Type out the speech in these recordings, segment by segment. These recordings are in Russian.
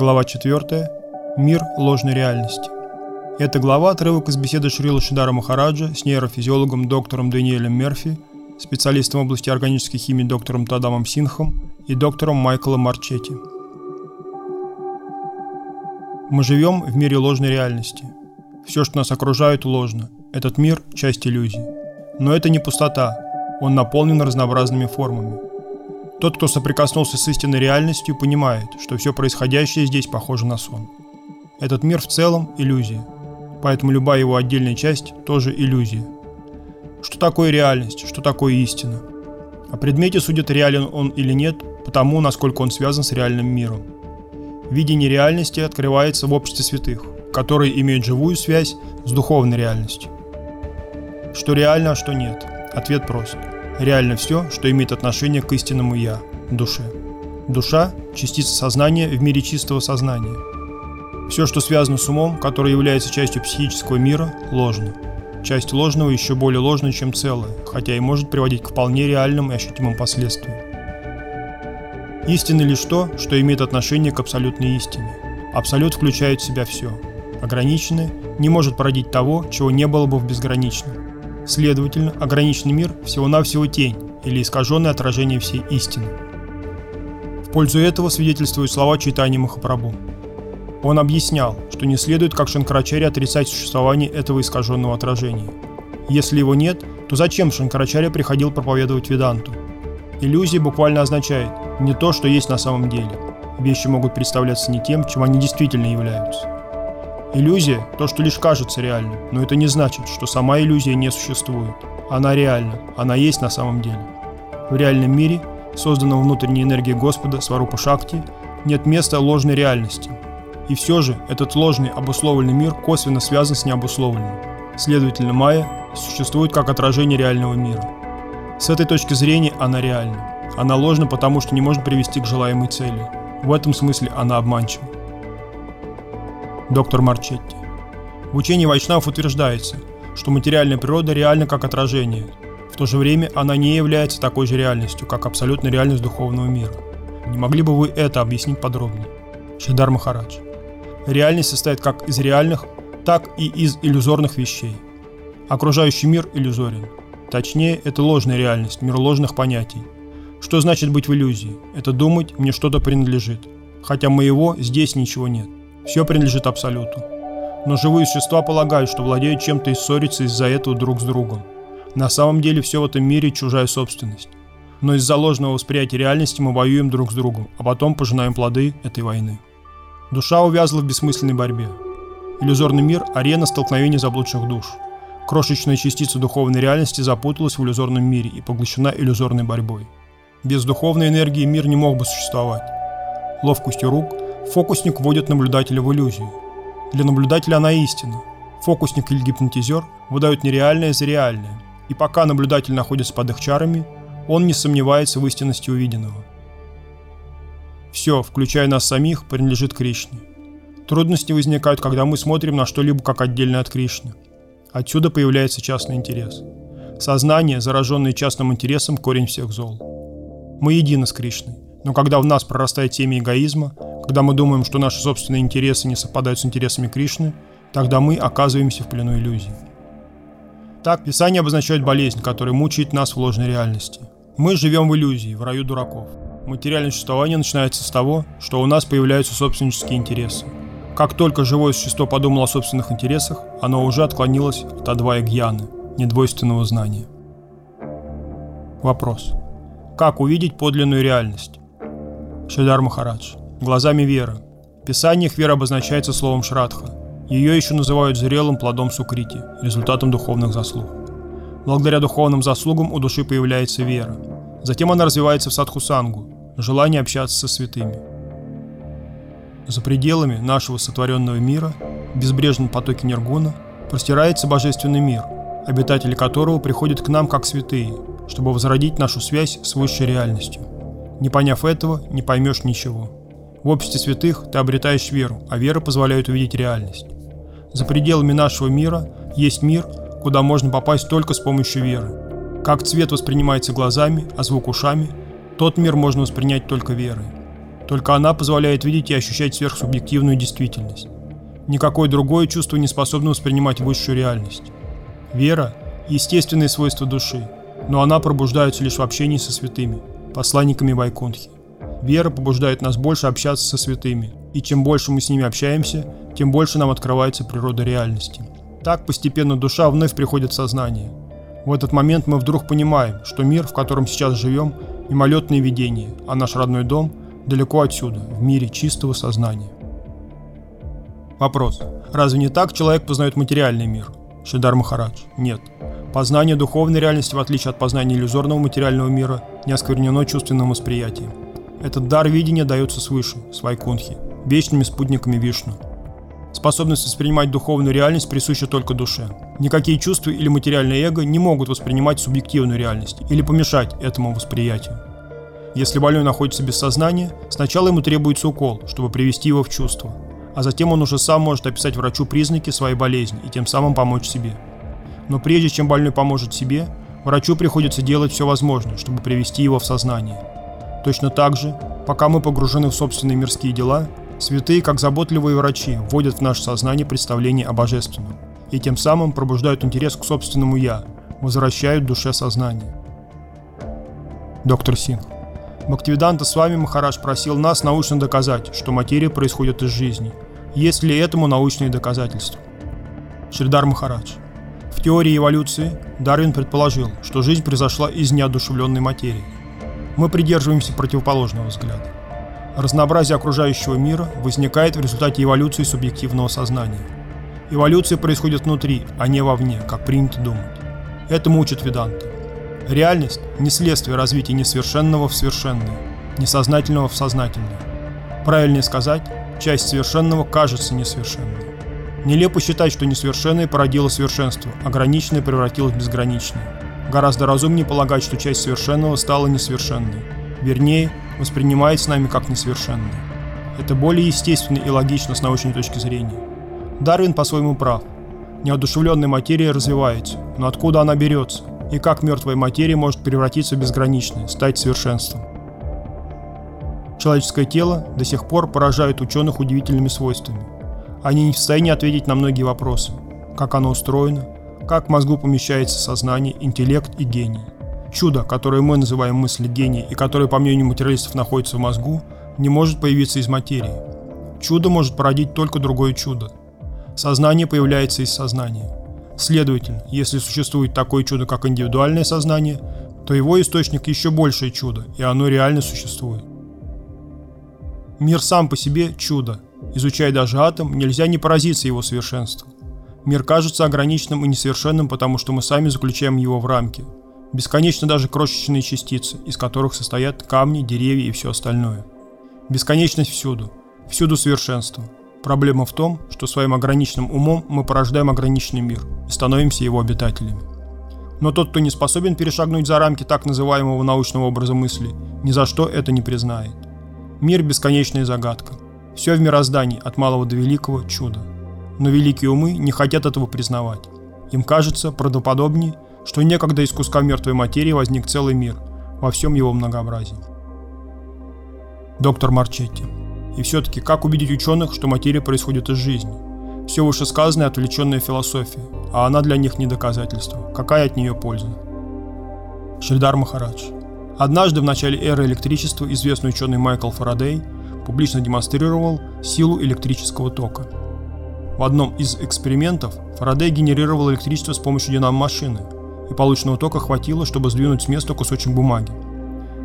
Глава 4. Мир ложной реальности. Эта глава – отрывок из беседы Шрила Шидара Махараджа с нейрофизиологом доктором Даниэлем Мерфи, специалистом в области органической химии доктором Тадамом Синхом и доктором Майклом Марчетти. Мы живем в мире ложной реальности. Все, что нас окружает, ложно. Этот мир – часть иллюзии. Но это не пустота, он наполнен разнообразными формами – тот, кто соприкоснулся с истинной реальностью, понимает, что все происходящее здесь похоже на сон. Этот мир в целом – иллюзия, поэтому любая его отдельная часть – тоже иллюзия. Что такое реальность, что такое истина? О предмете судят, реален он или нет, потому, насколько он связан с реальным миром. Видение реальности открывается в обществе святых, которые имеют живую связь с духовной реальностью. Что реально, а что нет? Ответ прост – реально все, что имеет отношение к истинному «я» – душе. Душа – частица сознания в мире чистого сознания. Все, что связано с умом, который является частью психического мира, ложно. Часть ложного еще более ложна, чем целое, хотя и может приводить к вполне реальным и ощутимым последствиям. Истина лишь то, что имеет отношение к абсолютной истине. Абсолют включает в себя все. Ограниченное не может породить того, чего не было бы в безграничном. Следовательно, ограниченный мир всего-навсего тень или искаженное отражение всей истины. В пользу этого свидетельствуют слова Чайтани Махапрабху. Он объяснял, что не следует, как Шанкарачари, отрицать существование этого искаженного отражения. Если его нет, то зачем Шанкарачари приходил проповедовать Веданту? Иллюзия буквально означает не то, что есть на самом деле. Вещи могут представляться не тем, чем они действительно являются. Иллюзия – то, что лишь кажется реальным, но это не значит, что сама иллюзия не существует. Она реальна, она есть на самом деле. В реальном мире, созданном внутренней энергией Господа, Сварупа Шакти, нет места ложной реальности. И все же этот ложный обусловленный мир косвенно связан с необусловленным. Следовательно, Майя существует как отражение реального мира. С этой точки зрения она реальна. Она ложна, потому что не может привести к желаемой цели. В этом смысле она обманчива доктор Марчетти. В учении Вайшнав утверждается, что материальная природа реальна как отражение. В то же время она не является такой же реальностью, как абсолютная реальность духовного мира. Не могли бы вы это объяснить подробнее? Шидар Махарадж. Реальность состоит как из реальных, так и из иллюзорных вещей. Окружающий мир иллюзорен. Точнее, это ложная реальность, мир ложных понятий. Что значит быть в иллюзии? Это думать, мне что-то принадлежит. Хотя моего здесь ничего нет. Все принадлежит Абсолюту. Но живые существа полагают, что владеют чем-то и ссорятся из-за этого друг с другом. На самом деле все в этом мире чужая собственность. Но из-за ложного восприятия реальности мы воюем друг с другом, а потом пожинаем плоды этой войны. Душа увязла в бессмысленной борьбе. Иллюзорный мир – арена столкновения заблудших душ. Крошечная частица духовной реальности запуталась в иллюзорном мире и поглощена иллюзорной борьбой. Без духовной энергии мир не мог бы существовать. Ловкостью рук Фокусник вводит наблюдателя в иллюзию. Для наблюдателя она истина. Фокусник или гипнотизер выдают нереальное за реальное. И пока наблюдатель находится под их чарами, он не сомневается в истинности увиденного. Все, включая нас самих, принадлежит Кришне. Трудности возникают, когда мы смотрим на что-либо как отдельно от Кришны. Отсюда появляется частный интерес. Сознание, зараженное частным интересом, корень всех зол. Мы едины с Кришной, но когда в нас прорастает семя эгоизма, когда мы думаем, что наши собственные интересы не совпадают с интересами Кришны, тогда мы оказываемся в плену иллюзий. Так, Писание обозначает болезнь, которая мучает нас в ложной реальности. Мы живем в иллюзии, в раю дураков. Материальное существование начинается с того, что у нас появляются собственнические интересы. Как только живое существо подумало о собственных интересах, оно уже отклонилось от адвая гьяны, недвойственного знания. Вопрос. Как увидеть подлинную реальность? Шидар Махарадж глазами веры. В писаниях вера обозначается словом Шрадха. Ее еще называют зрелым плодом сукрити, результатом духовных заслуг. Благодаря духовным заслугам у души появляется вера. Затем она развивается в садхусангу, желание общаться со святыми. За пределами нашего сотворенного мира, в безбрежном потоке Нергуна, простирается божественный мир, обитатели которого приходят к нам как святые, чтобы возродить нашу связь с высшей реальностью. Не поняв этого, не поймешь ничего. В обществе святых ты обретаешь веру, а вера позволяет увидеть реальность. За пределами нашего мира есть мир, куда можно попасть только с помощью веры. Как цвет воспринимается глазами, а звук ушами, тот мир можно воспринять только верой. Только она позволяет видеть и ощущать сверхсубъективную действительность. Никакое другое чувство не способно воспринимать высшую реальность. Вера – естественные свойства души, но она пробуждается лишь в общении со святыми, посланниками Вайкунхи. Вера побуждает нас больше общаться со святыми, и чем больше мы с ними общаемся, тем больше нам открывается природа реальности. Так постепенно душа вновь приходит в сознание. В этот момент мы вдруг понимаем, что мир, в котором сейчас живем, мимолетное видение, а наш родной дом далеко отсюда, в мире чистого сознания. Вопрос. Разве не так человек познает материальный мир? Шидар Махарадж. Нет. Познание духовной реальности, в отличие от познания иллюзорного материального мира, не осквернено чувственным восприятием. Этот дар видения дается свыше, с Вайкунхи, вечными спутниками Вишну. Способность воспринимать духовную реальность присуща только душе. Никакие чувства или материальное эго не могут воспринимать субъективную реальность или помешать этому восприятию. Если больной находится без сознания, сначала ему требуется укол, чтобы привести его в чувство, а затем он уже сам может описать врачу признаки своей болезни и тем самым помочь себе. Но прежде чем больной поможет себе, врачу приходится делать все возможное, чтобы привести его в сознание. Точно так же, пока мы погружены в собственные мирские дела, святые, как заботливые врачи, вводят в наше сознание представление о божественном и тем самым пробуждают интерес к собственному «я», возвращают душе сознание. Доктор Синг. Бхактивиданта с вами Махараш просил нас научно доказать, что материя происходит из жизни. Есть ли этому научные доказательства? Шридар Махарадж. В теории эволюции Дарвин предположил, что жизнь произошла из неодушевленной материи. Мы придерживаемся противоположного взгляда. Разнообразие окружающего мира возникает в результате эволюции субъективного сознания. Эволюция происходит внутри, а не вовне, как принято думать. Этому учат Веданты. Реальность – не следствие развития несовершенного в совершенное, несознательного в сознательное. Правильнее сказать, часть совершенного кажется несовершенной. Нелепо считать, что несовершенное породило совершенство, ограниченное превратилось в безграничное. Гораздо разумнее полагать, что часть совершенного стала несовершенной. Вернее, воспринимается нами как несовершенное. Это более естественно и логично с научной точки зрения. Дарвин по-своему прав. Неодушевленная материя развивается, но откуда она берется? и как мертвая материя может превратиться в безграничное, стать совершенством. Человеческое тело до сих пор поражает ученых удивительными свойствами. Они не в состоянии ответить на многие вопросы. Как оно устроено, как в мозгу помещается сознание, интеллект и гений. Чудо, которое мы называем мысль гения и которое, по мнению материалистов, находится в мозгу, не может появиться из материи. Чудо может породить только другое чудо. Сознание появляется из сознания. Следовательно, если существует такое чудо, как индивидуальное сознание, то его источник еще большее чудо, и оно реально существует. Мир сам по себе – чудо. Изучая даже атом, нельзя не поразиться его совершенству. Мир кажется ограниченным и несовершенным, потому что мы сами заключаем его в рамки. Бесконечно даже крошечные частицы, из которых состоят камни, деревья и все остальное. Бесконечность всюду. Всюду совершенство – Проблема в том, что своим ограниченным умом мы порождаем ограниченный мир и становимся его обитателями. Но тот, кто не способен перешагнуть за рамки так называемого научного образа мысли, ни за что это не признает. Мир – бесконечная загадка. Все в мироздании, от малого до великого – чудо. Но великие умы не хотят этого признавать. Им кажется правдоподобнее, что некогда из куска мертвой материи возник целый мир во всем его многообразии. Доктор Марчетти и все-таки, как убедить ученых, что материя происходит из жизни? Все вышесказанное – отвлеченная философия, а она для них не доказательство. Какая от нее польза? Шридар Махарадж. Однажды в начале эры электричества известный ученый Майкл Фарадей публично демонстрировал силу электрического тока. В одном из экспериментов Фарадей генерировал электричество с помощью динамо-машины, и полученного тока хватило, чтобы сдвинуть с места кусочек бумаги.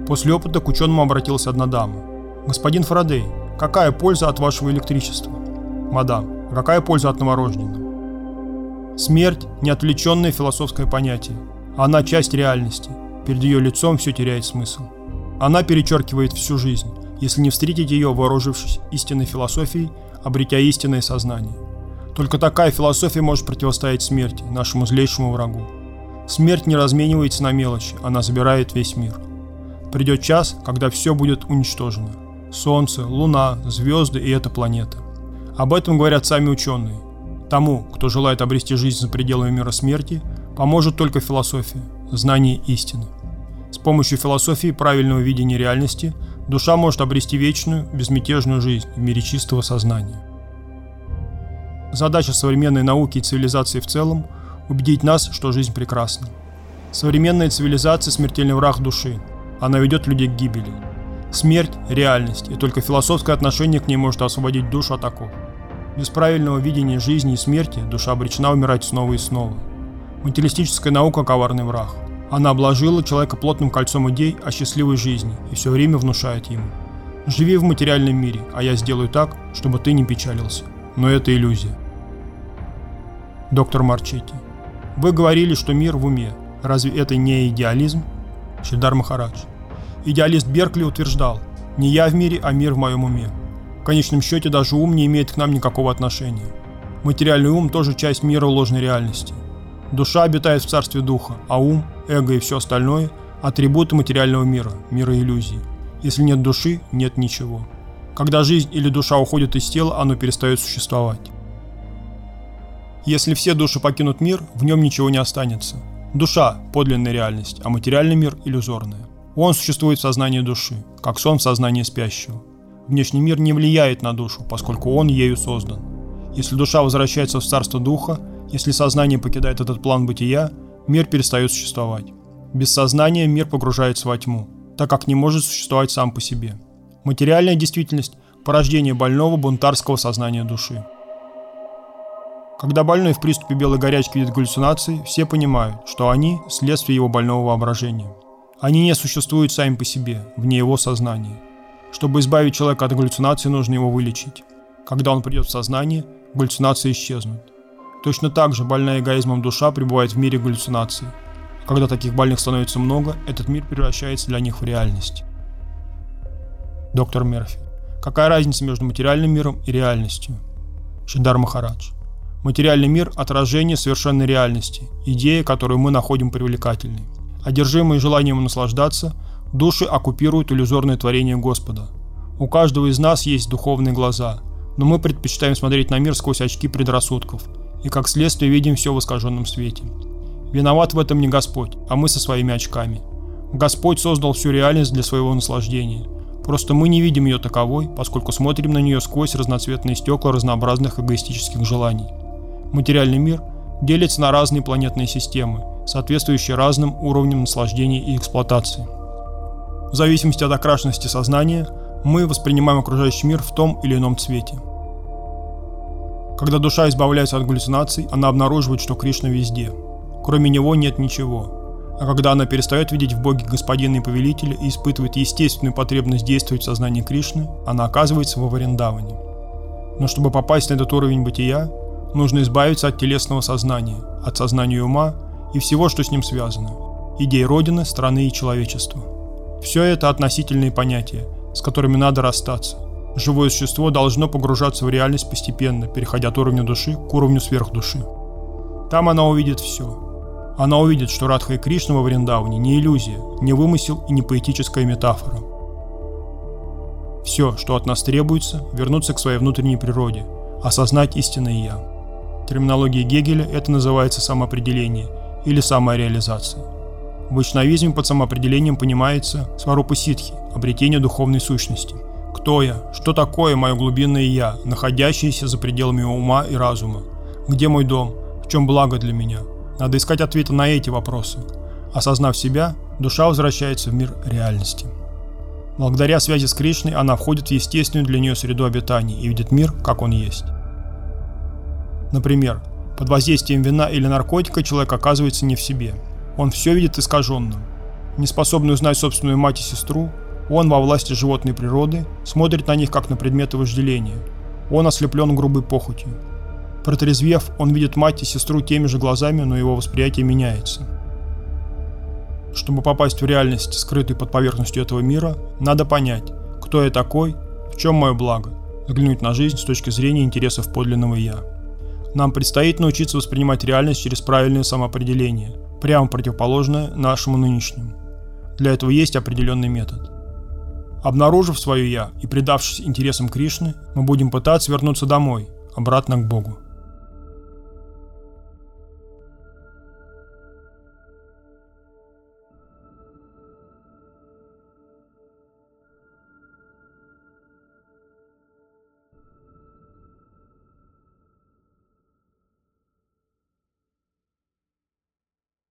После опыта к ученому обратилась одна дама. «Господин Фарадей, Какая польза от вашего электричества? Мадам, какая польза от новорожденного? Смерть – неотвлеченное философское понятие. Она часть реальности. Перед ее лицом все теряет смысл. Она перечеркивает всю жизнь, если не встретить ее, вооружившись истинной философией, обретя истинное сознание. Только такая философия может противостоять смерти, нашему злейшему врагу. Смерть не разменивается на мелочи, она забирает весь мир. Придет час, когда все будет уничтожено. Солнце, Луна, звезды и эта планета. Об этом говорят сами ученые. Тому, кто желает обрести жизнь за пределами мира смерти, поможет только философия, знание истины. С помощью философии правильного видения реальности душа может обрести вечную, безмятежную жизнь в мире чистого сознания. Задача современной науки и цивилизации в целом – убедить нас, что жизнь прекрасна. Современная цивилизация – смертельный враг души. Она ведет людей к гибели. Смерть – реальность, и только философское отношение к ней может освободить душу от оков. Без правильного видения жизни и смерти душа обречена умирать снова и снова. Материалистическая наука – коварный враг. Она обложила человека плотным кольцом идей о счастливой жизни и все время внушает ему. Живи в материальном мире, а я сделаю так, чтобы ты не печалился. Но это иллюзия. Доктор Марчетти. Вы говорили, что мир в уме. Разве это не идеализм? Шильдар Махарадж. Идеалист Беркли утверждал, не я в мире, а мир в моем уме. В конечном счете даже ум не имеет к нам никакого отношения. Материальный ум тоже часть мира ложной реальности. Душа обитает в царстве духа, а ум, эго и все остальное – атрибуты материального мира, мира иллюзий. Если нет души, нет ничего. Когда жизнь или душа уходит из тела, оно перестает существовать. Если все души покинут мир, в нем ничего не останется. Душа – подлинная реальность, а материальный мир – иллюзорная. Он существует в сознании души, как сон в сознании спящего. Внешний мир не влияет на душу, поскольку он ею создан. Если душа возвращается в царство духа, если сознание покидает этот план бытия, мир перестает существовать. Без сознания мир погружается во тьму, так как не может существовать сам по себе. Материальная действительность – порождение больного бунтарского сознания души. Когда больной в приступе белой горячки видит галлюцинации, все понимают, что они – следствие его больного воображения. Они не существуют сами по себе, вне его сознания. Чтобы избавить человека от галлюцинаций, нужно его вылечить. Когда он придет в сознание, галлюцинации исчезнут. Точно так же больная эгоизмом душа пребывает в мире галлюцинаций. Когда таких больных становится много, этот мир превращается для них в реальность. Доктор Мерфи. Какая разница между материальным миром и реальностью? Шидар Махарадж. Материальный мир – отражение совершенной реальности, идея, которую мы находим привлекательной. Одержимые желанием наслаждаться, души оккупируют иллюзорное творение Господа. У каждого из нас есть духовные глаза, но мы предпочитаем смотреть на мир сквозь очки предрассудков, и как следствие видим все в искаженном свете. Виноват в этом не Господь, а мы со своими очками. Господь создал всю реальность для своего наслаждения. Просто мы не видим ее таковой, поскольку смотрим на нее сквозь разноцветные стекла разнообразных эгоистических желаний материальный мир делится на разные планетные системы, соответствующие разным уровням наслаждения и эксплуатации. В зависимости от окрашенности сознания, мы воспринимаем окружающий мир в том или ином цвете. Когда душа избавляется от галлюцинаций, она обнаруживает, что Кришна везде. Кроме него нет ничего. А когда она перестает видеть в Боге Господина и Повелителя и испытывает естественную потребность действовать в сознании Кришны, она оказывается во Варендаване. Но чтобы попасть на этот уровень бытия, нужно избавиться от телесного сознания, от сознания ума и всего, что с ним связано, идей Родины, страны и человечества. Все это относительные понятия, с которыми надо расстаться. Живое существо должно погружаться в реальность постепенно, переходя от уровня души к уровню сверхдуши. Там она увидит все. Она увидит, что Радха и Кришна во Вриндауне не иллюзия, не вымысел и не поэтическая метафора. Все, что от нас требуется, вернуться к своей внутренней природе, осознать истинное «Я». В терминологии Гегеля это называется самоопределение или самореализация. В вайшнавизме под самоопределением понимается сварупа ситхи, обретение духовной сущности. Кто я? Что такое мое глубинное «я», находящееся за пределами ума и разума? Где мой дом? В чем благо для меня? Надо искать ответы на эти вопросы. Осознав себя, душа возвращается в мир реальности. Благодаря связи с Кришной она входит в естественную для нее среду обитания и видит мир, как он есть. Например, под воздействием вина или наркотика человек оказывается не в себе. Он все видит искаженным. Неспособный узнать собственную мать и сестру, он во власти животной природы смотрит на них как на предметы вожделения. Он ослеплен грубой похотью. Протрезвев, он видит мать и сестру теми же глазами, но его восприятие меняется. Чтобы попасть в реальность, скрытую под поверхностью этого мира, надо понять, кто я такой, в чем мое благо, взглянуть на жизнь с точки зрения интересов подлинного «я». Нам предстоит научиться воспринимать реальность через правильное самоопределение, прямо противоположное нашему нынешнему. Для этого есть определенный метод. Обнаружив свое «я» и предавшись интересам Кришны, мы будем пытаться вернуться домой, обратно к Богу.